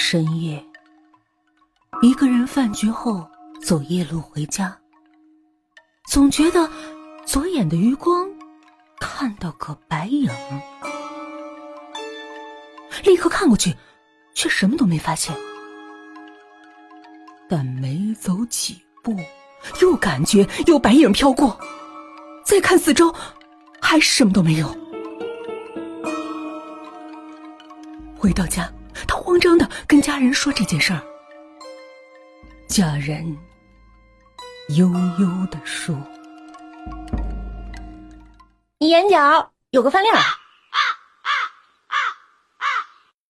深夜，一个人饭局后走夜路回家，总觉得左眼的余光看到个白影，立刻看过去，却什么都没发现。但没走几步，又感觉有白影飘过，再看四周，还什么都没有。回到家。他慌张的跟家人说这件事儿，家人悠悠的说：“你眼角有个饭粒儿。”